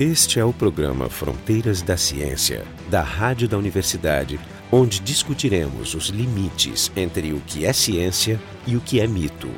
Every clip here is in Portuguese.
Este é o programa Fronteiras da Ciência, da Rádio da Universidade, onde discutiremos os limites entre o que é ciência e o que é mito.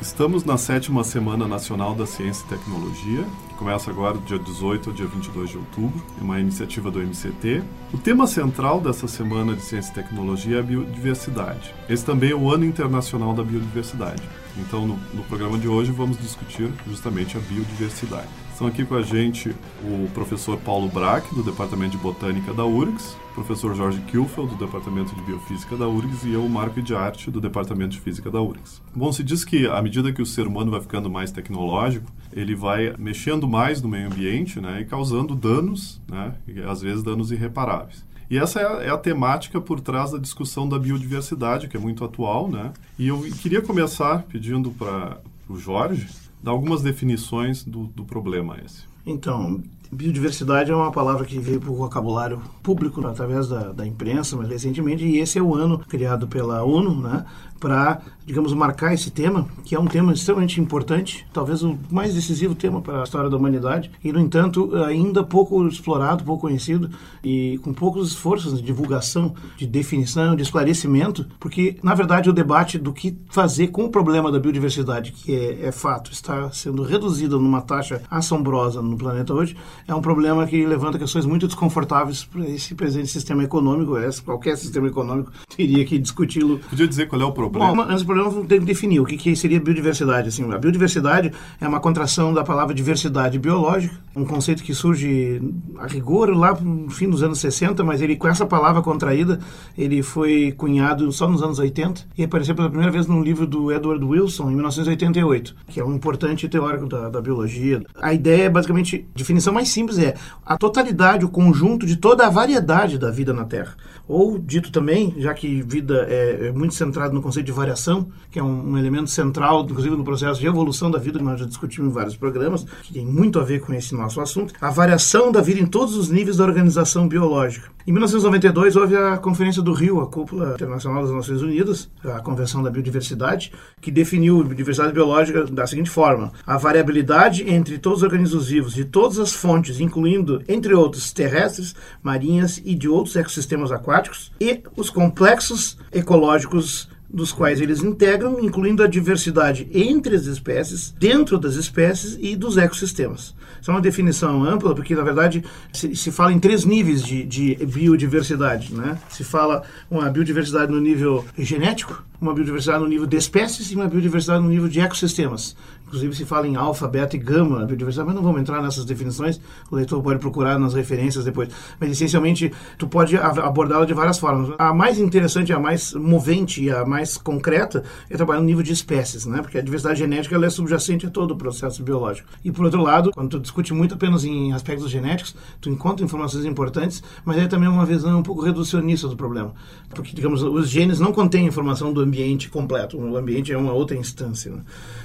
Estamos na sétima Semana Nacional da Ciência e Tecnologia, que começa agora dia 18 ao dia 22 de outubro, é uma iniciativa do MCT. O tema central dessa Semana de Ciência e Tecnologia é a biodiversidade. Esse também é o Ano Internacional da Biodiversidade. Então, no, no programa de hoje, vamos discutir justamente a biodiversidade. Estão aqui com a gente o professor Paulo Braque, do Departamento de Botânica da URGS, professor Jorge Kilfeld, do Departamento de Biofísica da URGS, e eu, Marco de Arte, do Departamento de Física da URGS. Bom, se diz que à medida que o ser humano vai ficando mais tecnológico, ele vai mexendo mais no meio ambiente né, e causando danos, né, às vezes danos irreparáveis. E essa é a, é a, temática por trás da discussão da biodiversidade, que é muito atual, né? E eu queria começar pedindo para o Jorge dar algumas definições do, do problema esse. Então, biodiversidade é uma palavra que veio para o vocabulário público através da, da imprensa, mas recentemente, e esse é o ano criado pela ONU, né, para, digamos, marcar esse tema, que é um tema extremamente importante, talvez o mais decisivo tema para a história da humanidade, e, no entanto, ainda pouco explorado, pouco conhecido, e com poucos esforços de divulgação, de definição, de esclarecimento, porque, na verdade, o debate do que fazer com o problema da biodiversidade, que é, é fato, está sendo reduzido numa taxa assombrosa no planeta hoje, é um problema que levanta questões muito desconfortáveis para esse presente sistema econômico. Qualquer sistema econômico teria que discuti-lo. Podia dizer qual é o problema? problema. Bom, antes do problema, tem que definir o que, que seria biodiversidade. Assim, a biodiversidade é uma contração da palavra diversidade biológica, um conceito que surge a rigor lá no fim dos anos 60, mas ele com essa palavra contraída, ele foi cunhado só nos anos 80 e apareceu pela primeira vez num livro do Edward Wilson, em 1988, que é um importante teórico da, da biologia. A ideia é basicamente, a definição mais simples é a totalidade, o conjunto de toda a variedade da vida na Terra. Ou, dito também, já que vida é, é muito centrado no conceito de variação, que é um, um, elemento central, inclusive no processo de evolução da vida, que nós já discutimos em vários programas, que tem muito a ver com esse nosso assunto, a variação da vida em todos os níveis da organização biológica. Em 1992 houve a Conferência do Rio, a Cúpula Internacional das Nações Unidas, a Convenção da Biodiversidade, que definiu a biodiversidade biológica da seguinte forma: a variabilidade entre todos os organismos vivos de todas as fontes, incluindo, entre outros, terrestres, marinhas e de outros ecossistemas aquáticos, e os complexos ecológicos dos quais eles integram, incluindo a diversidade entre as espécies, dentro das espécies e dos ecossistemas. Isso é uma definição ampla, porque, na verdade, se, se fala em três níveis de, de, biodiversidade. Né? Se fala uma biodiversidade no nível genético, uma biodiversidade no nível de espécies e uma biodiversidade no nível de ecossistemas. Inclusive se fala em alfa, beta e gama biodiversidade, mas não vamos entrar nessas definições, o leitor pode procurar nas referências depois. Mas essencialmente tu pode abordá-la de várias formas. A mais interessante, a mais movente e a mais concreta é trabalhar no nível de espécies, né? Porque a diversidade genética ela é subjacente a todo o processo biológico. E por outro lado, quando tu discute muito apenas em aspectos genéticos, tu encontra informações importantes, mas é também uma visão um pouco reducionista do problema. Porque, digamos, os genes não contêm informação do ambiente completo. O ambiente é uma outra instância. Né?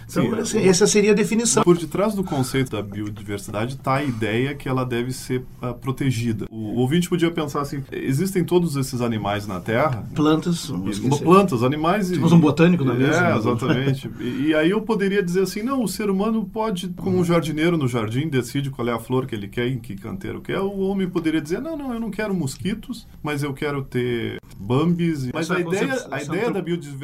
Então, Sim, assim, essa seria a definição. Por detrás do conceito da biodiversidade está a ideia que ela deve ser uh, protegida. O, o, ouvinte podia pensar assim: existem todos esses animais na Terra? Plantas. E, plantas, animais. Temos um botânico na mesa. É, né? exatamente. e, e, aí eu poderia dizer assim: não, o ser humano pode, como um jardineiro no jardim, decide qual é a flor que ele quer, em que canteiro quer. O homem poderia dizer: não, não, eu não quero mosquitos, mas eu quero ter bambis. Mas a ideia, a ideia da biodiversidade,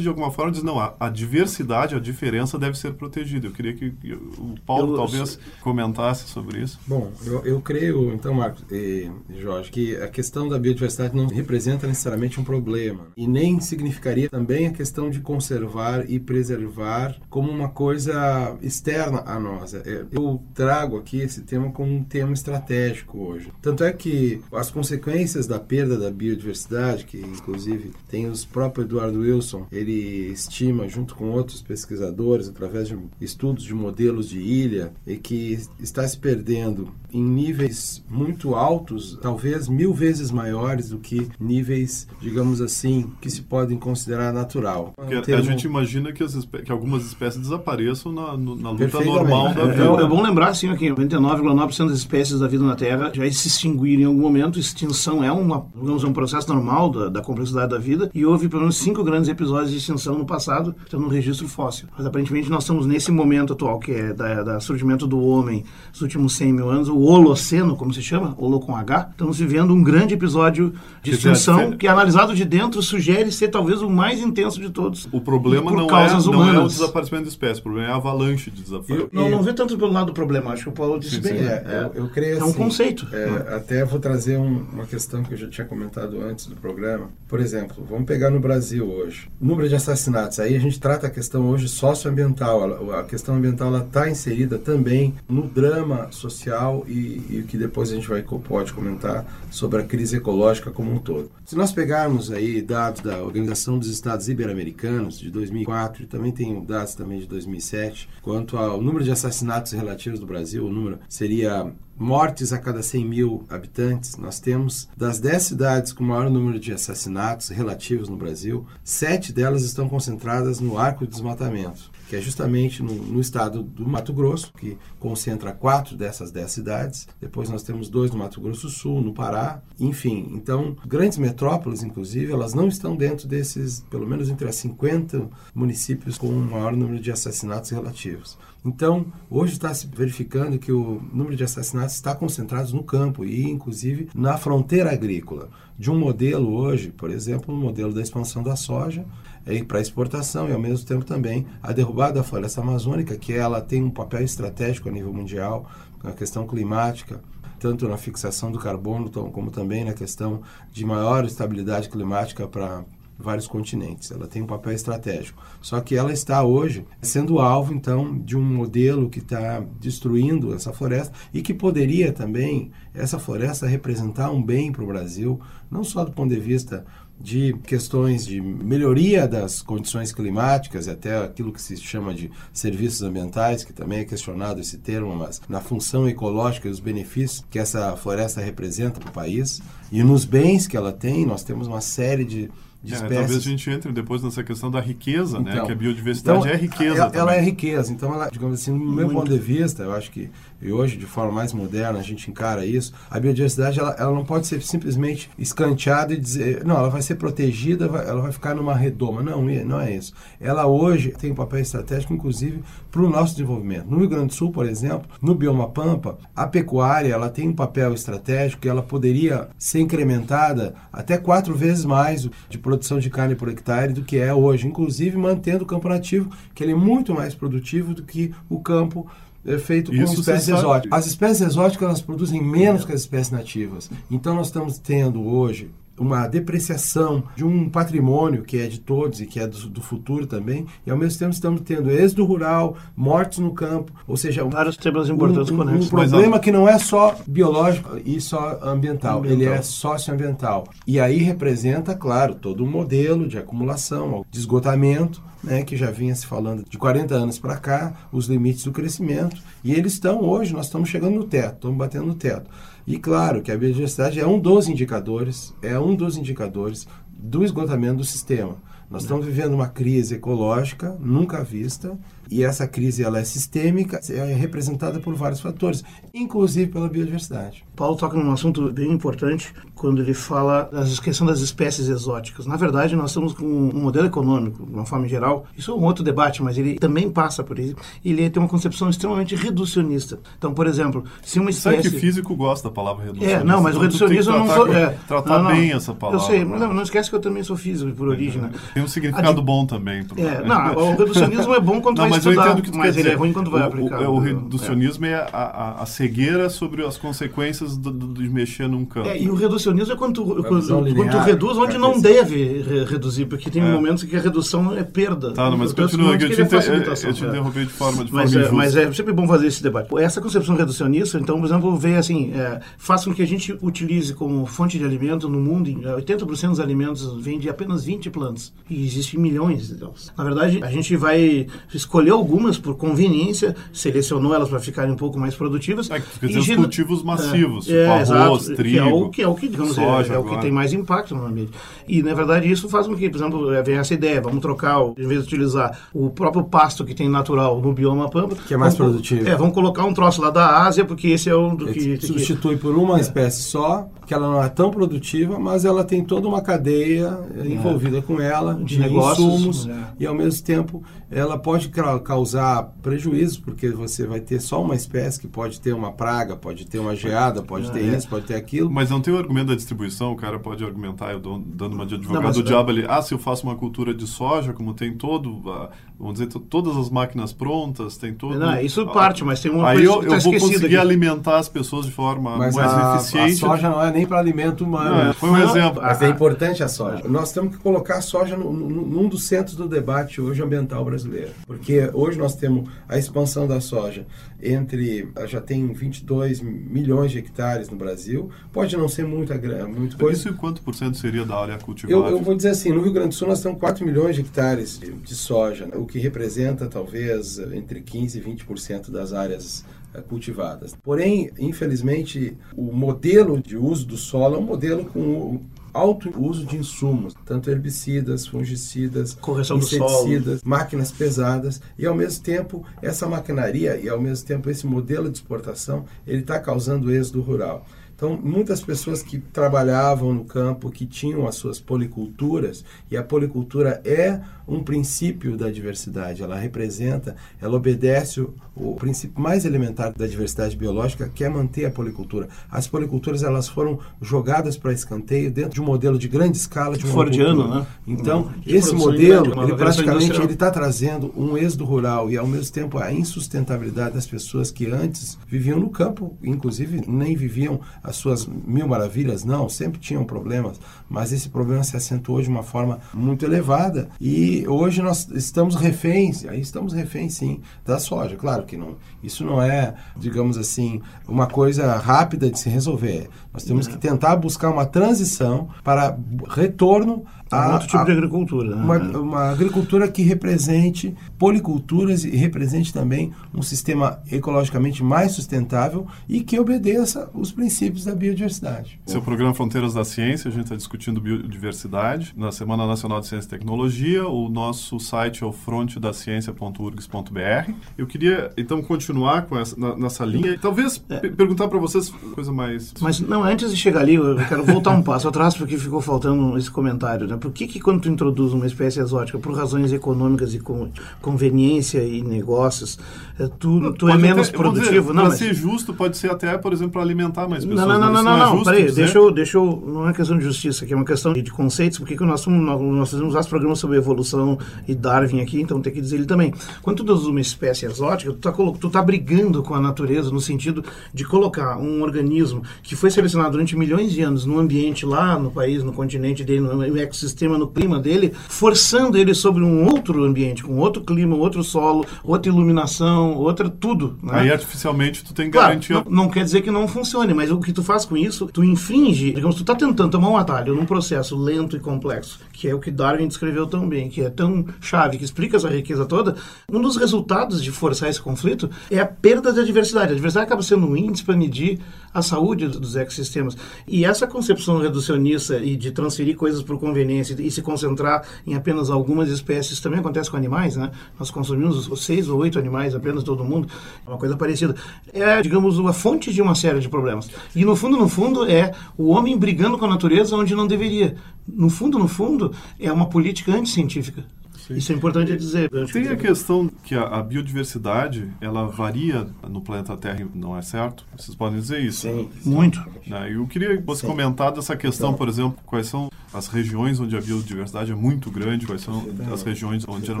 de alguma forma, diz: não, a, a diversidade, a diferença deve ser protegida. Eu queria que o Paulo eu, talvez comentasse sobre isso. Bom, eu, eu creio, então, Marcos e Jorge, que a questão da biodiversidade não representa necessariamente um problema e nem significaria também a questão de conservar e preservar como uma coisa externa a nós. É, eu trago aqui esse tema como um tema estratégico hoje. Tanto é que as consequências da perda da biodiversidade, que inclusive tem os próprios Eduardo Wilson, ele estima junto com outros pesquisadores através de estudos de modelos de ilha, e que está se perdendo em níveis muito altos, talvez mil vezes maiores do que níveis, digamos assim, que se podem considerar natural. Porque a gente imagina que, as, que algumas espécies desapareçam na, na luta normal da vida. É, é, bom lembrar, assim, que 99,9% das espécies da vida na Terra já se extinguiram em algum momento. Extinção é uma, digamos, um processo normal da, da complexidade da vida. E houve pelo menos cinco grandes episódios de extinção no passado, estão no registro fóssil. Mas aparentemente nós estamos nesse momento atual, que é da, da surgimento do homem nos últimos 100 mil anos, o Holoceno, como se chama, Holo com H. Estamos vivendo um grande episódio de extinção que, analisado de dentro, sugere ser talvez o mais intenso de todos. O problema não é, não é o desaparecimento de espécies, o problema é a avalanche de desaparecimento. Não, não vê tanto pelo lado do problema, acho que o Paulo disse sim, bem. Sim. É, é, eu, eu creio é um assim, conceito. É, até vou trazer um, uma questão que eu já tinha comentado antes do programa. Por exemplo, vamos pegar no Brasil hoje. O número de assassinatos. Aí a gente trata a questão hoje socioambiental. A, questão ambiental está inserida também no drama social e o que depois a gente vai, pode comentar sobre a crise ecológica como um todo. Se nós pegarmos aí dados da Organização dos Estados Ibero-Americanos de 2004 e também tem dados também de 2007, quanto ao número de assassinatos relativos do Brasil, o número seria mortes a cada 100 mil habitantes, nós temos das 10 cidades com maior número de assassinatos relativos no Brasil, sete delas estão concentradas no arco de desmatamento, que é justamente no, no estado do Mato Grosso, que concentra quatro dessas 10 cidades. Depois nós temos dois no Mato Grosso do Sul, no Pará, enfim. Então, grandes metrópoles, inclusive, elas não estão dentro desses, pelo menos entre as 50 municípios com o maior número de assassinatos relativos. Então, hoje está se verificando que o número de assassinatos está concentrado no campo e, inclusive, na fronteira agrícola. De um modelo hoje, por exemplo, um modelo da expansão da soja é, para exportação e, ao mesmo tempo, também a derrubada da floresta amazônica, que ela tem um papel estratégico a nível mundial na questão climática, tanto na fixação do carbono como também na questão de maior estabilidade climática para vários continentes. Ela tem um papel estratégico. Só que ela está hoje sendo alvo, então, de um modelo que está destruindo essa floresta e que poderia também, essa floresta, representar um bem para o Brasil, não só do ponto de vista de questões de melhoria das condições climáticas e até aquilo que se chama de serviços ambientais, que também é questionado esse termo, mas na função ecológica e os benefícios que essa floresta representa para o país e nos bens que ela tem, nós temos uma série de de é, espécies. Talvez a gente entre depois nessa questão da riqueza, né? então, né? Que a biodiversidade então, é riqueza. Ela, ela, é riqueza. Então, ela, digamos assim, no Muito. meu ponto de vista, eu acho que e hoje, de forma mais moderna, a gente encara isso, a biodiversidade ela, ela não pode ser simplesmente escanteada e dizer, não, ela vai ser protegida, vai, ela vai ficar numa redoma. Não, não é isso. Ela hoje tem um papel estratégico, inclusive, para o nosso desenvolvimento. No Rio Grande do Sul, por exemplo, no bioma Pampa, a pecuária ela tem um papel estratégico e ela poderia ser incrementada até quatro vezes mais de produção de carne por hectare do que é hoje, inclusive mantendo o campo nativo, que ele é muito mais produtivo do que o campo é feito com Isso espécies exóticas. As espécies exóticas elas produzem menos que as espécies nativas. Então nós estamos tendo hoje uma depreciação de um patrimônio que é de todos e que é do, do, futuro também, e ao mesmo tempo estamos tendo êxodo rural, mortes no campo, ou seja, vários temas importantes um, um, um problema que não é só biológico e só ambiental, ambiental, ele é socioambiental. E aí representa, claro, todo um modelo de acumulação, de esgotamento, né, que já vinha se falando de 40 anos para cá, os limites do crescimento, e eles estão hoje, nós estamos chegando no teto, estamos batendo no teto. E claro que a biodiversidade é um dos indicadores, é um dos indicadores do esgotamento do sistema. Nós estamos vivendo uma crise ecológica nunca vista e essa crise ela é sistêmica, é representada por vários fatores, inclusive pela biodiversidade. Paulo toca num assunto bem importante quando ele fala da questão das espécies exóticas. Na verdade, nós estamos com um modelo econômico, de uma forma geral. Isso é um outro debate, mas ele também passa por isso. Ele tem uma concepção extremamente reducionista. Então, por exemplo, se uma espécie... Sabe que físico gosta da palavra reducionista? É, não, mas o reducionismo não sou... É, tratar não, não, bem essa palavra. Eu sei, mas não, não esquece que eu também sou físico por origem. Né? Tem um significado bom também. Pro... É, não, o reducionismo é bom quando não, vai mas estudar, eu entendo que tu mas ele é ruim quando vai o, aplicar. O, o reducionismo é, é a, a, a, cegueira sobre as consequências do, do, de mexer num campo. É, e o reducionismo é quando tu, quando, quando tu reduz onde não deve re reduzir, porque tem é. momentos que a redução é perda. Tá, não, mas continua aqui, eu, te, é eu te interrompi de forma, de mas, forma é, mas é sempre bom fazer esse debate. Essa concepção reducionista, então, por exemplo, vê assim, é, faz com que a gente utilize como fonte de alimento no mundo, 80% dos alimentos vêm de apenas 20 plantas. E existem milhões delas. Na verdade, a gente vai escolher escolheu algumas por conveniência, selecionou elas para ficarem um pouco mais produtivas. É, quer dizer, os cultivos massivos, é, tipo é, arroz, exato, trigo, que é o que, é o que digamos, soja, é, é o que tem mais impacto no ambiente. E, na verdade, isso faz com que, por exemplo, vem essa ideia, vamos trocar, em vez de utilizar o próprio pasto que tem natural no bioma pampa... Que é mais vamos, produtivo. É, vamos colocar um troço lá da Ásia, porque esse é o do que... substitui por uma é. espécie só, que ela não é tão produtiva, mas ela tem toda uma cadeia é. envolvida com ela, de, de negócios, insumos, é. e ao mesmo tempo ela pode causar prejuízos, porque você vai ter só uma espécie que pode ter uma praga, pode ter uma geada, pode ter isso, pode ter aquilo. Mas não tem o argumento da distribuição, o cara pode argumentar, eu dando uma de advogado não, do diabo ali, ah, se eu faço uma cultura de soja, como tem todo, vamos dizer, todas as máquinas prontas, tem todo... Não, isso parte, mas tem uma Aí eu, eu tá vou conseguir aqui. alimentar as pessoas de forma mas mais a, eficiente. A soja não é nem para alimento humano. Não, foi um não, exemplo. Mas é importante a soja. Nós temos que colocar a soja no, no, num dos centros do debate hoje ambiental brasileiro. Porque hoje nós temos a expansão da soja entre já tem 22 milhões de hectares no Brasil. Pode não ser muita muito coisa. Isso e quanto por cento seria da área cultivada? Eu, eu, vou dizer assim, no Rio Grande do Sul nós temos 4 milhões de hectares de, de soja, o que representa talvez entre 15 e 20% das áreas eh, cultivadas. Porém, infelizmente, o modelo de uso do solo é um modelo com alto uso de insumos, tanto herbicidas, fungicidas, Correção inseticidas, máquinas pesadas e ao mesmo tempo essa maquinaria e ao mesmo tempo esse modelo de exportação ele está causando êxodo rural. Então, muitas pessoas que trabalhavam no campo, que tinham as suas policulturas, e a policultura é um princípio da diversidade, ela representa, ela obedece o, o princípio mais elementar da diversidade biológica, que é manter a policultura. As policulturas elas foram jogadas para escanteio dentro de um modelo de grande escala de uma Fordiano, né? Então, uhum. esse modelo, ele praticamente ele está trazendo um êxodo rural e ao mesmo tempo a insustentabilidade das pessoas que antes viviam no campo, inclusive nem viviam as suas mil maravilhas, não, sempre tinham problemas, mas esse problema se acentuou de uma forma muito elevada e hoje nós estamos reféns, aí estamos reféns sim, da soja. Claro que não, isso não é, digamos assim, uma coisa rápida de se resolver. Nós temos que tentar buscar uma transição para retorno a, outro tipo a, de agricultura. Né? Uma, uma, agricultura que represente policulturas e represente também um sistema ecologicamente mais sustentável e que obedeça os princípios da biodiversidade. Seu programa Fronteiras da Ciência, a gente está discutindo biodiversidade na Semana Nacional de Ciência e Tecnologia. O nosso site é o frontedaciencia.urgs.br. Eu queria então continuar com essa, na, nessa linha. Talvez é. perguntar para vocês coisa mais. Mas não, antes de chegar ali, eu quero voltar um passo atrás porque ficou faltando esse comentário, né? Por que, que quando tu introduz uma espécie exótica por razões econômicas e com conveniência e negócios, eh, tu, tu é menos até, produtivo? Para mas... ser justo, pode ser até, por exemplo, para alimentar mais pessoas. Não, não, não, não, não, não, não peraí, deixa eu, deixa eu, não é questão de justiça, aqui é uma questão de, conceitos, porque nós, nós, nós fazemos vários programas sobre evolução e Darwin aqui, então tem que dizer ele também. Quando tu introduz uma espécie exótica, tu tá, tu tá brigando com a natureza no sentido de colocar um organismo que foi selecionado durante milhões de anos num ambiente lá no país, no continente dele, no ecossistema sistema, no clima dele, forçando ele sobre um outro ambiente, com outro clima, outro solo, outra iluminação, outra tudo. Né? Aí artificialmente tu tem garantia. Claro, não, não, quer dizer que não funcione, mas o que tu faz com isso, tu infringe, digamos, tu tá tentando tomar um atalho num processo lento e complexo, que é o que Darwin descreveu tão bem, que é tão chave, que explica essa riqueza toda. Um dos resultados de forçar esse conflito é a perda da diversidade. A diversidade acaba sendo um índice para medir a saúde dos ecossistemas. E essa concepção reducionista e de transferir coisas por conveniência e se concentrar em apenas algumas espécies. Também acontece com animais, né? Nós consumimos seis ou oito animais apenas todo mundo, é uma coisa parecida. É, digamos, a fonte de uma série de problemas. E no fundo, no fundo, é o homem brigando com a natureza onde não deveria. No fundo, no fundo, é uma política anticientífica. Sim. Isso é importante dizer. Tem a questão que a, a, biodiversidade ela varia no planeta Terra, não é certo? Vocês podem dizer isso? Sim, muito. Né? Eu queria que você comentasse essa questão, então, por exemplo, quais são as regiões onde a biodiversidade é muito grande, quais são as regiões onde ela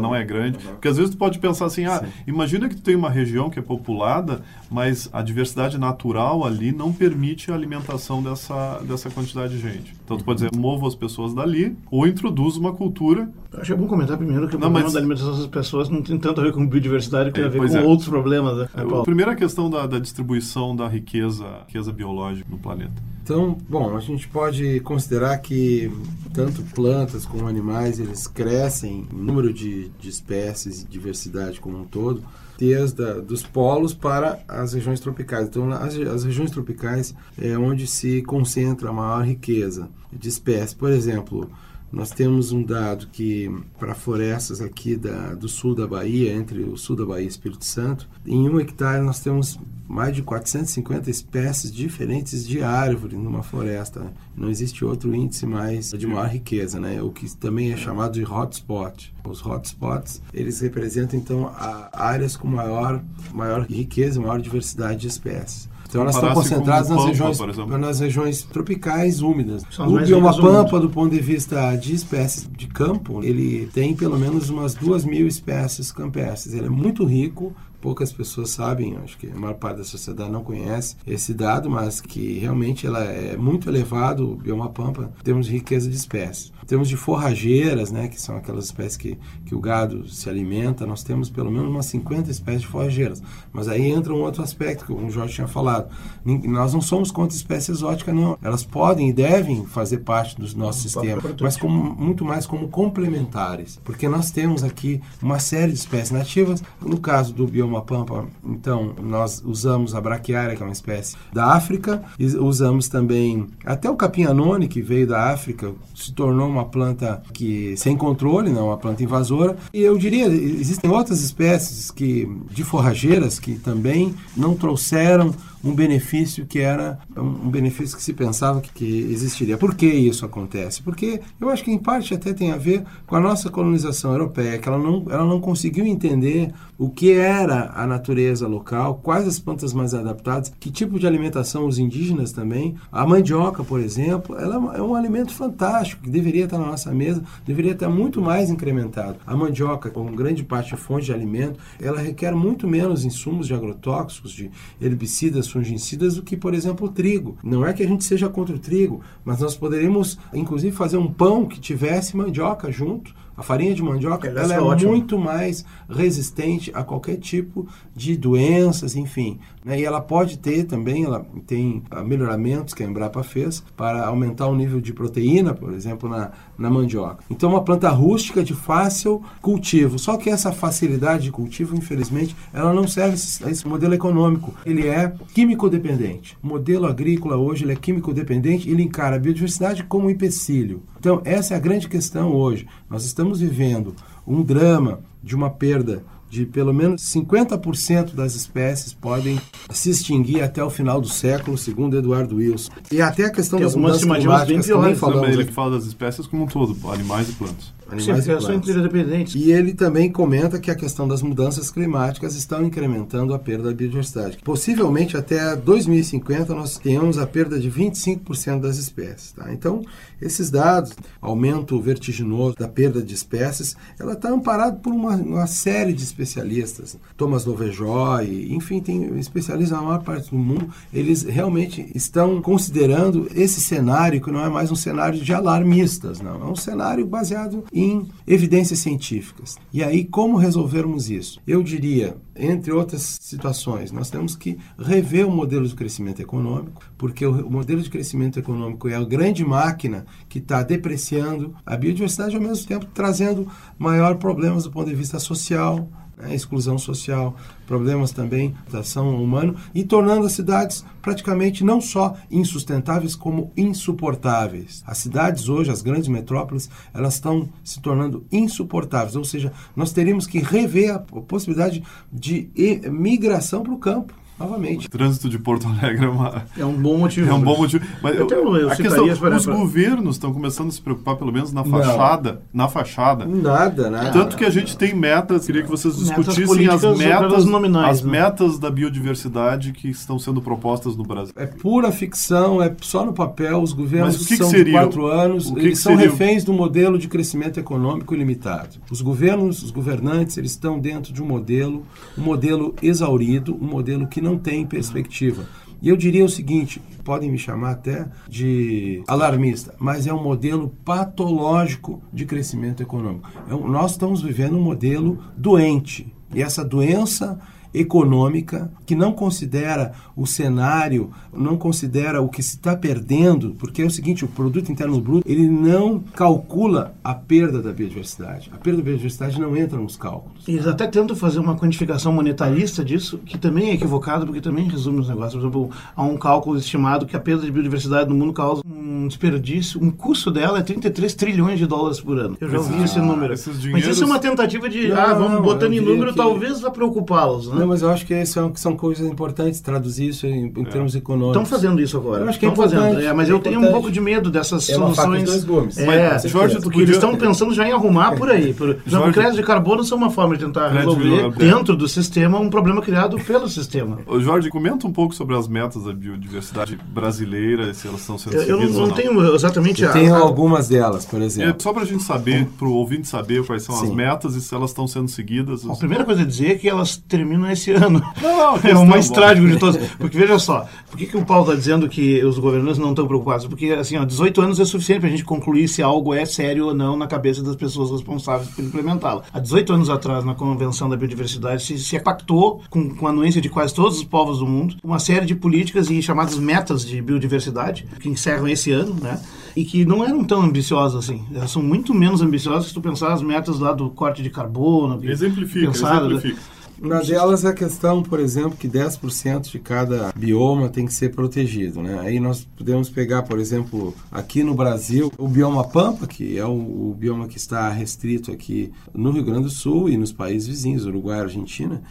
não é grande. Porque às vezes tu pode pensar assim, ah, imagina que tu tem uma região que é populada, mas a diversidade natural ali não permite a alimentação dessa, dessa quantidade de gente. Então tu pode dizer, movo as pessoas dali ou introduzo uma cultura. Eu acho que é bom comentar primeiro que o Não, problema mas- da alimentação das pessoas não tem tanto a ver com biodiversidade, tem É, a ver com é. outros problemas, né, É, Paulo? a primeira questão da, da distribuição da riqueza, riqueza biológica no planeta. Então, bom, a gente pode considerar que tanto plantas como animais, eles crescem em número de, de espécies e diversidade como um todo, desde a, dos polos para as regiões tropicais. Então, as, as regiões tropicais é onde se concentra a maior riqueza de espécies. Por exemplo, nós temos um dado que para florestas aqui da, do sul da Bahia, entre o sul da Bahia e Espírito Santo, em um hectare nós temos mais de 450 espécies diferentes de árvore numa floresta. Não existe outro índice mais de maior riqueza, né? O que também é chamado de hotspot. Os hotspots, eles representam então áreas com maior, maior riqueza, maior diversidade de espécies. Então elas estão concentradas nas Pampa, regiões, nas regiões tropicais úmidas. São O bioma mundo. pampa, do ponto de vista de espécies de campo, ele tem pelo menos umas duas mil espécies campestres. Ele é muito rico, poucas pessoas sabem, acho que a maior parte da sociedade não conhece esse dado, mas que realmente ela é muito elevado, o bioma pampa, em termos de riqueza de espécies. Em termos de forrageiras, né, que são aquelas espécies que, que o gado se alimenta, nós temos pelo menos umas 50 espécies de forrageiras. Mas aí entra um outro aspecto, que o Jorge tinha falado. Nós não somos contra espécie exótica, não. Elas podem e devem fazer parte do nosso sistema, mas como, muito mais como complementares. Porque nós temos aqui uma série de espécies nativas. No caso do bioma pampa, então, nós usamos a braquiária, que é uma espécie da África, e usamos também até o capim anone, que veio da África, se tornou uma planta que sem controle, não uma planta invasora. E eu diria, existem outras espécies que de forrageiras que também não trouxeram um benefício que era um benefício que se pensava que, existiria. Por que isso acontece? Porque eu acho que em parte até tem a ver com a nossa colonização europeia, que ela não, ela não conseguiu entender o que era a natureza local, quais as plantas mais adaptadas, que tipo de alimentação os indígenas também. A mandioca, por exemplo, ela é um- é um alimento fantástico que deveria estar na nossa mesa, deveria estar muito mais incrementado. A mandioca, como grande parte de fonte de alimento, ela requer muito menos insumos de agrotóxicos, de herbicidas, fungicidas do que, por exemplo, o trigo. Não é que a gente seja contra o trigo, mas nós poderíamos, inclusive, fazer um pão que tivesse mandioca junto. A farinha de mandioca Ela ela é é muito mais resistente a qualquer tipo de doenças, enfim. Né? E ela pode ter também, ela tem ah, melhoramentos que a Embrapa fez para aumentar o nível de proteína, por exemplo, na, na mandioca. Então, uma planta rústica de fácil cultivo. Só que essa facilidade de cultivo, infelizmente, ela não serve a esse modelo econômico. Ele é químico dependente. O modelo agrícola hoje ele é químico dependente ele encara a biodiversidade como um empecilho. Então, essa é a grande questão hoje. Nós estamos vivendo um drama de uma perda de pelo menos 50% das espécies podem se extinguir até o final do século, segundo Eduardo Wilson. E até a questão Tem das mudanças estimativas bem climáticas também piores, falamos ele fala das espécies como um todo, animais e plantas. Sim, Animais porque e são interdependentes. E ele também comenta que a questão das mudanças climáticas estão incrementando a perda da biodiversidade. Possivelmente até 2050 nós tenhamos a perda de 25% das espécies. Tá? Então, esses dados, aumento vertiginoso da perda de espécies, ela está amparada por uma, uma série de especialistas. Thomas Lovejoy, enfim, tem especialistas na maior parte do mundo, eles realmente estão considerando esse cenário que não é mais um cenário de alarmistas, não. É um cenário baseado em evidências científicas. E aí, como resolvermos isso? Eu diria, entre outras situações, nós temos que rever o modelo de crescimento econômico, porque o modelo de crescimento econômico é a grande máquina que está depreciando a biodiversidade ao mesmo tempo, trazendo maior problemas do ponto de vista social, né, exclusão social, problemas também da ação humana e tornando as cidades praticamente não só insustentáveis como insuportáveis. As cidades hoje, as grandes metrópoles, elas estão se tornando insuportáveis, ou seja, nós teríamos que rever a possibilidade de migração para o campo novamente. O trânsito de Porto Alegre é, uma, É um bom motivo. é um bom motivo. Mas eu, eu- eu a questão, por os governos estão começando a se preocupar, pelo menos na Não. fachada, na fachada. Nada, nada. Tanto que a gente tem metas, queria que vocês Metas discutissem políticas as metas, nominais, as né? metas da biodiversidade que estão sendo propostas no Brasil. É pura ficção, é só no papel. Os governos que que são seria de quatro anos, que eles que são seria reféns do modelo de crescimento econômico ilimitado. Os governos, os governantes, eles estão dentro de um modelo, um modelo exaurido, um modelo que não tem perspectiva. E eu diria o seguinte: podem me chamar até de alarmista, mas é um modelo patológico de crescimento econômico. É um, nós estamos vivendo um modelo doente. E essa doença econômica que não considera o cenário, não considera o que se está perdendo, porque é o seguinte, o produto interno bruto, ele não calcula a perda da biodiversidade. A perda da biodiversidade não entra nos cálculos. Eles até tentam fazer uma quantificação monetarista disso, que também é equivocado, porque também resume os negócios. Por exemplo, há um cálculo estimado que a perda de biodiversidade no mundo causa um desperdício, um custo dela é 33 trilhões de dólares por ano. Eu já ouvi ah, esse número. Dinheiros... Mas isso é uma tentativa de, não, ah, vamos botando em número, que... talvez vá preocupá-los, né? Não, mas eu acho que são, são coisas importantes, traduzir isso em, em é. termos econômicos. Estão fazendo isso agora. Eu acho que estão é fazendo. É, mas é eu tenho um pouco de medo dessas é soluções. Dois gumes. É, mas, Jorge, porque podia... eles estão pensando já em arrumar por aí. Por exemplo, crédito de carbono são uma forma de tentar resolver dentro do sistema um problema criado pelo sistema. Ô Jorge, comenta um pouco sobre as metas da biodiversidade brasileira, se elas estão sendo Eu, eu não, não tenho exatamente eu a... Tenho algumas delas, por exemplo. É, só para a gente saber, para o ouvinte saber quais são Sim. as metas e se elas estão sendo seguidas. A primeira coisa a dizer é que elas terminam esse ano. Não, não, é o mais trágico de todos. Porque veja só, por que, que o Paulo está dizendo que os governantes não estão preocupados? Porque assim, ó, 18 anos é suficiente para a gente concluir se algo é sério ou não na cabeça das pessoas responsáveis por implementá-la. Há 18 anos atrás, na Convenção da Biodiversidade, se, se pactou, com, com a anuência de quase todos os povos do mundo, uma série de políticas e chamadas metas de biodiversidade, que encerram esse ano, né? e que não eram tão ambiciosas assim. Elas são muito menos ambiciosas se tu pensar as metas lá do corte de carbono. Exemplifica, pensar, exemplifica. Uma delas é a questão, por exemplo, que 10% de cada bioma tem que ser protegido. Né? Aí nós podemos pegar, por exemplo, aqui no Brasil, o bioma Pampa, que é o, o bioma que está restrito aqui no Rio Grande do Sul e nos países vizinhos, Uruguai e Argentina.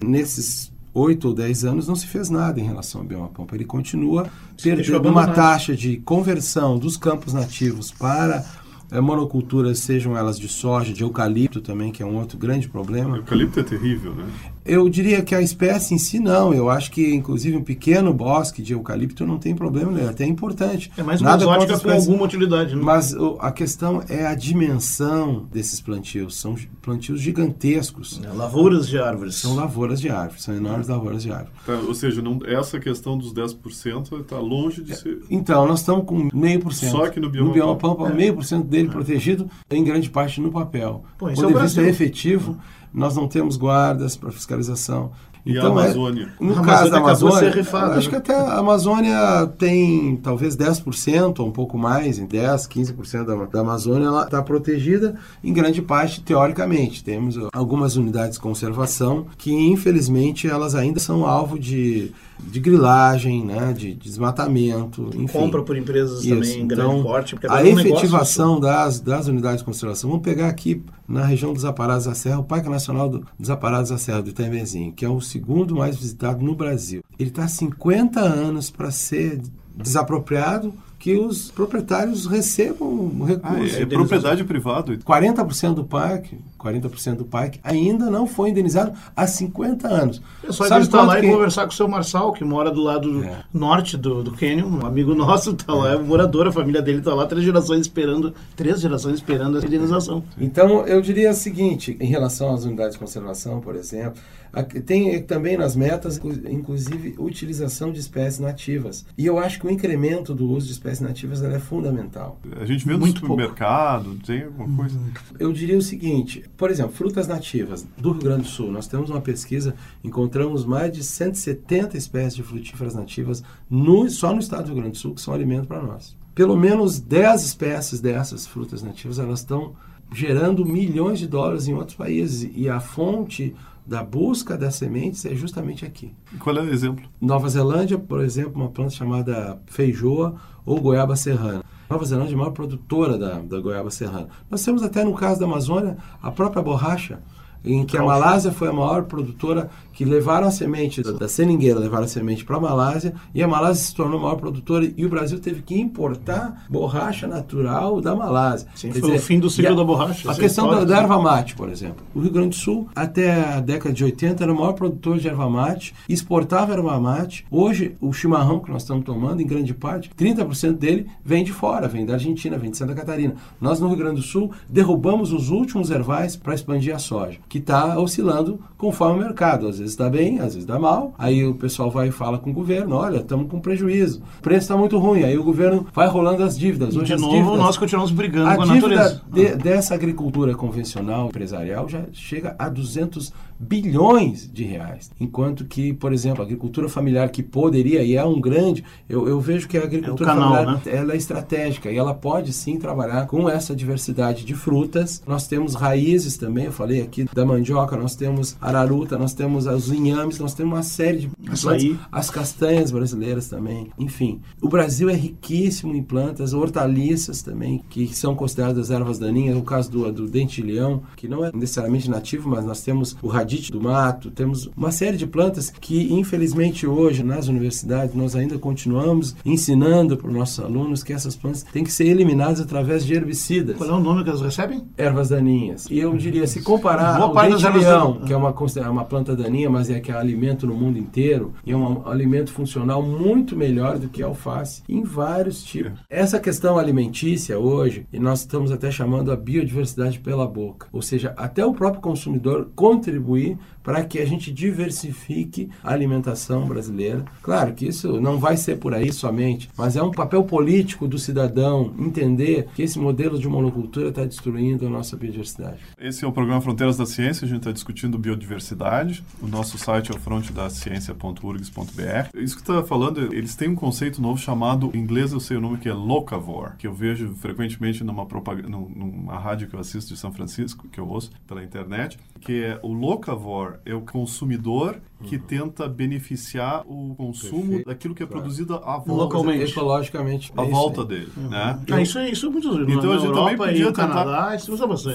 Nesses oito ou dez anos não se fez nada em relação ao bioma Pampa. Ele continua perdendo uma taxa de conversão dos campos nativos para é, monoculturas, sejam elas de soja, de eucalipto também, que é um outro grande problema. Eucalipto é terrível, né? Eu diria que a espécie em si não. Eu acho que, inclusive, um pequeno bosque de eucalipto não tem problema, é até importante. É mais uma Nada exótica com alguma utilidade. Né? Mas o, a questão é a dimensão desses plantios. São plantios gigantescos. É, lavouras de árvores. São lavouras de árvores, são enormes é. lavouras de árvores. Tá, ou seja, não, essa questão dos 10% está longe de ser... Então, nós estamos com meio por cento. Só que no bioma, no bioma Pampa, meio por cento dele é. protegido, em grande parte no papel. Pô, isso Quando é vista efetivo nós não temos guardas para fiscalização. E então, a é, Amazônia? É, no a caso da Amazônia, acho né? que até a Amazônia tem talvez 10% ou um pouco mais, em 10, 15% da, da Amazônia ela está protegida em grande parte teoricamente. Temos algumas unidades de conservação que infelizmente elas ainda são alvo de de grilagem, né, de desmatamento, enfim. Compra por empresas Isso. também em então, grande porte. A é efetivação das, das unidades de conservação. Vamos pegar aqui na região dos Aparados da Serra, o Parque Nacional do, dos Aparados da Serra do Itembezinho, que é o segundo mais visitado no Brasil. Ele está há 50 anos para ser desapropriado que os proprietários recebam recursos. Ah, é, é propriedade privada. 40% do parque, 40% do parque ainda não foi indenizado há 50 anos. É só Sabe visitar lá que... e conversar com o seu Marçal, que mora do lado é. norte do, do Canyon, um amigo nosso está lá, é morador, a família dele está lá, três gerações esperando, três gerações esperando essa indenização. Então, eu diria o seguinte, em relação às unidades de conservação, por exemplo, tem também nas metas, inclusive, utilização de espécies nativas. E eu acho que o incremento do uso de espécies nativas é fundamental. A gente vê no Muito supermercado, pouco. tem alguma coisa? Eu diria o seguinte, por exemplo, frutas nativas do Rio Grande do Sul. Nós temos uma pesquisa, encontramos mais de 170 espécies de frutíferas nativas no, só no estado do Rio Grande do Sul que são alimento para nós. Pelo menos 10 espécies dessas frutas nativas, elas estão gerando milhões de dólares em outros países. E a fonte da busca das sementes é justamente aqui. Qual é o exemplo? Nova Zelândia, por exemplo, uma planta chamada feijoa ou goiaba serrana. Nova Zelândia é a maior produtora da, da goiaba serrana. Nós temos até no caso da Amazônia a própria borracha, em que a Malásia foi a maior produtora que levaram a semente da, seringueira, levaram a semente para a Malásia e a Malásia se tornou maior produtora e o Brasil teve que importar borracha natural da Malásia. Sim, Quer foi dizer, o fim do ciclo a, da borracha. A questão da, da, erva mate, por exemplo. O Rio Grande do Sul, até a década de 80, era o maior produtor de erva mate, exportava erva mate. Hoje, o chimarrão que nós estamos tomando, em grande parte, 30% dele vem de fora, vem da Argentina, vem de Santa Catarina. Nós, no Rio Grande do Sul, derrubamos os últimos ervais para expandir a soja. que está oscilando conforme o mercado. Às vezes está bem, às vezes dá mal. Aí o pessoal vai e fala com o governo: olha, estamos com prejuízo, o preço está muito ruim. Aí o governo vai rolando as dívidas. Hoje, de novo, dívidas, nós continuamos brigando a com a natureza. De, dessa agricultura convencional empresarial já chega a 200 bilhões de reais. Enquanto que, por exemplo, a agricultura familiar que poderia e é um grande, eu, eu vejo que a agricultura é canal, familiar né? ela é estratégica e ela pode sim trabalhar com essa diversidade de frutas. Nós temos raízes também, eu falei aqui da mandioca, nós temos araruta, nós temos os inhames, nós temos uma série de plantas, as castanhas brasileiras também. Enfim, o Brasil é riquíssimo em plantas, hortaliças também, que são consideradas ervas daninhas, no caso do, do dente-leão, que não é necessariamente nativo, mas nós temos o radite do mato, temos uma série de plantas que, infelizmente, hoje nas universidades nós ainda continuamos ensinando para os nossos alunos que essas plantas têm que ser eliminadas através de herbicidas. Qual é o nome que elas recebem? Ervas daninhas. E eu diria, se comparar ao dente-leão, que é uma, uma planta daninha, mas é que é alimento no mundo inteiro, e é um alimento funcional muito melhor do que a alface, em vários tipos. Essa questão alimentícia hoje, e nós estamos até chamando a biodiversidade pela boca, ou seja, até o próprio consumidor contribuir we para que a gente diversifique a alimentação brasileira. Claro que isso não vai ser por aí somente, mas é um papel político do cidadão entender que esse modelo de monocultura está destruindo a nossa biodiversidade. Esse é o programa Fronteiras da Ciência, a gente está discutindo biodiversidade. O nosso site é o frontedaciencia.urgs.br. Isso que está falando, eles têm um conceito novo chamado, em inglês eu sei o nome que é locavore, que eu vejo frequentemente numa propaganda, numa rádio que eu assisto de São Francisco, que eu ouço pela internet, que é o locavore é o consumidor que uhum. tenta beneficiar o consumo Perfeito. daquilo que é claro. produzido à volta localmente, ecologicamente, à volta dele, uhum. né? Ah, isso, isso é muito Então a gente também podia Canadá,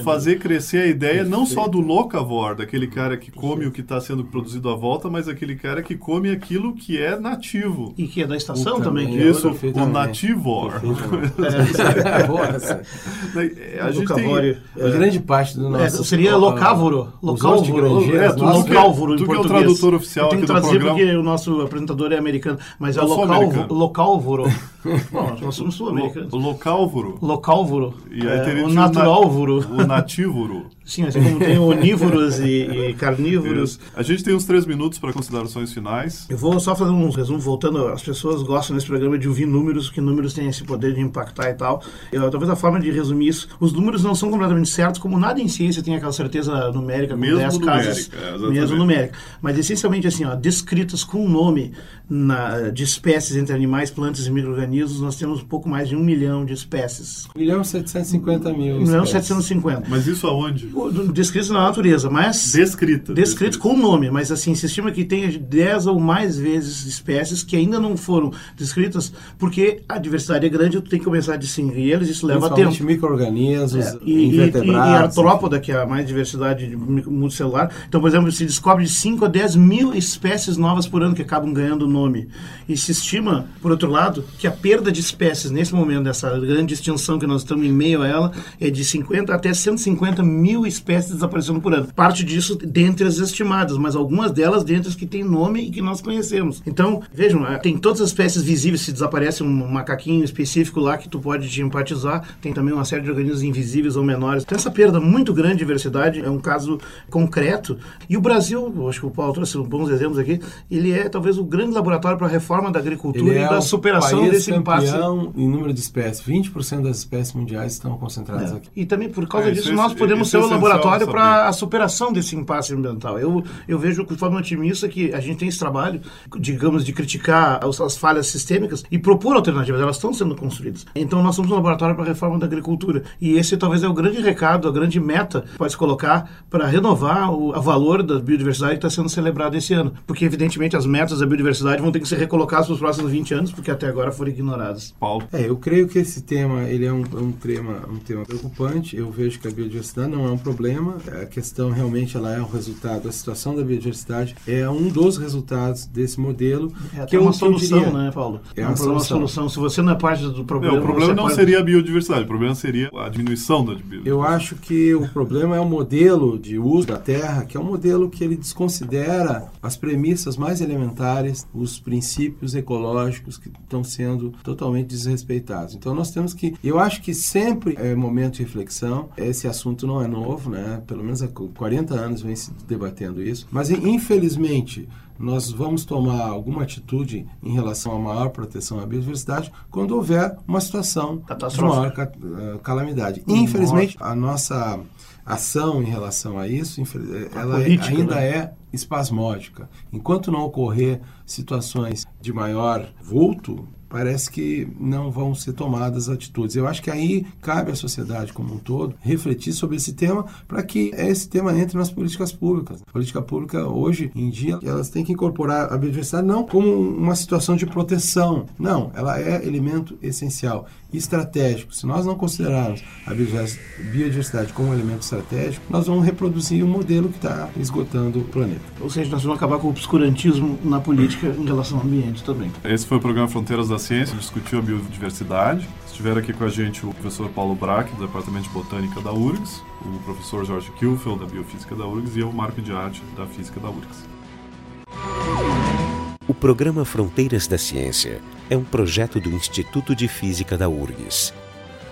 fazer crescer a ideia Perfeito. não só do locavore, daquele cara que come Perfeito. o que está sendo produzido à volta, mas aquele cara que come aquilo que é nativo e que é da estação o, também. Que isso, é o nativor. É, a gente tem a grande parte do nosso é, seria locávoro, locávoro, é, locálvoro em português. Tu que é o tradutor oficial aqui do programa. Eu tenho que traduzir porque o nosso apresentador é americano, mas é local, locálvoro. Bom, nós somos sul-americanos. Locálvoro. Locálvoro. E aí é, teria o naturálvoro. O natívoro. Sim, assim como tem onívoros e, e carnívoros. Isso. A gente tem uns três minutos para considerações finais. Eu vou só fazer um resumo, voltando. As pessoas gostam nesse programa de ouvir números, que números têm esse poder de impactar e tal. Eu, talvez a forma de resumir isso, os números não são completamente certos, como nada em ciência tem aquela certeza numérica, com mesmo 10 casas, é, mesmo numérica. Mas essencialmente assim, ó, descritas com nome na, de espécies entre animais, plantas e micro-organismos, nós temos um pouco mais de um milhão de espécies. 1 milhão e 750 mil. 1 milhão e 750. Mas isso aonde? Descritos na natureza, mas. Descritas. Descritos com nome, mas assim, se estima que tenha 10 ou mais vezes espécies que ainda não foram descritas, porque a diversidade é grande, tu tem que começar a distinguir eles, isso leva tempo. micro-organismos, é, e, invertebrados. E, e artrópoda, que é a mais diversidade multicelular. Então, por exemplo, se descobre de 5 a 10 mil espécies novas por ano que acabam ganhando nome. E se estima, por outro lado, que a perda de espécies nesse momento, dessa grande extinção que nós estamos em meio a ela, é de 50 até 150 mil espécies desaparecendo por ano. Parte disso dentre as estimadas, mas algumas delas dentre as que têm nome e que nós conhecemos. Então, vejam, é, tem todas as espécies visíveis, se desaparece um macaquinho específico lá que tu pode te empatizar, tem também uma série de organismos invisíveis ou menores. Então, essa perda muito grande de diversidade é um caso concreto. E o Brasil, acho que o Paulo trouxe bons exemplos aqui, ele é talvez o grande laboratório para a reforma da agricultura ele e é da superação desse impasse. em número de espécies. 20% das espécies mundiais estão concentradas é. aqui. E também por causa é, disso nós é, podemos ser o laboratório para a superação desse impasse ambiental. Eu, eu vejo de forma otimista que a gente tem esse trabalho, digamos, de criticar as, as falhas sistêmicas e propor alternativas. Elas estão sendo construídas. Então nós somos um laboratório para a reforma da agricultura. E esse talvez é o grande recado, a grande meta que pode se colocar para renovar o a valor da biodiversidade que está sendo celebrado esse ano. Porque, evidentemente, as metas da biodiversidade vão ter que ser recolocadas nos próximos 20 anos, porque até agora foram ignoradas. Paulo? É, eu creio que esse tema ele é um, um, tema, um tema preocupante. Eu vejo que a biodiversidade não é um problema. A questão realmente ela é um resultado. A situação da biodiversidade é um dos resultados desse modelo. É que é uma solução, diria, né, Paulo? É, é uma, solução. solução. Se você não é parte do problema... Não, o problema não seria a biodiversidade. O problema seria a diminuição da biodiversidade. Eu acho que o problema é o modelo de uso da terra, que é um modelo que ele desconsidera as premissas mais elementares, os princípios ecológicos que estão sendo totalmente desrespeitados. Então nós temos que, eu acho que sempre é momento de reflexão. Esse assunto não é novo novo, né? Pelo menos há 40 anos vem se debatendo isso. Mas, infelizmente, nós vamos tomar alguma atitude em relação a maior proteção à biodiversidade quando houver uma situação de maior eh, calamidade. Infelizmente, a nossa ação em relação a isso, ela política, ainda né? é espasmódica. Enquanto não ocorrer situações de maior vulto, parece que não vão ser tomadas atitudes. Eu acho que aí cabe à sociedade como um todo refletir sobre esse tema para que esse tema entre nas políticas públicas. A política pública, hoje em dia, elas têm que incorporar a biodiversidade não como uma situação de proteção, não, ela é elemento essencial estratégico. Se nós não considerarmos a biodiversidade como um elemento estratégico, nós vamos reproduzir um modelo que está esgotando o planeta. Ou seja, nós vamos acabar com o obscurantismo na política em relação ao ambiente também. Esse foi o programa Fronteiras da Ciência, discutiu a biodiversidade. Estiveram aqui com a gente o professor Paulo Braque, do Departamento de Botânica da URGS, o professor Jorge Kilfeld, da Biofísica da URGS, e eu, Marco de Arte, da Física da URGS. O programa Fronteiras da Ciência é um projeto do Instituto de Física da URGS.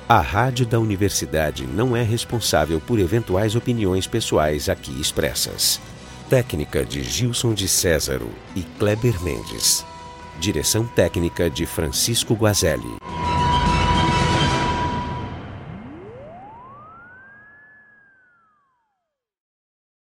A rádio da universidade não é responsável por eventuais opiniões pessoais aqui expressas. Técnica de Gilson de Césaro e Kleber Mendes. Direção técnica de Francisco Guazelli.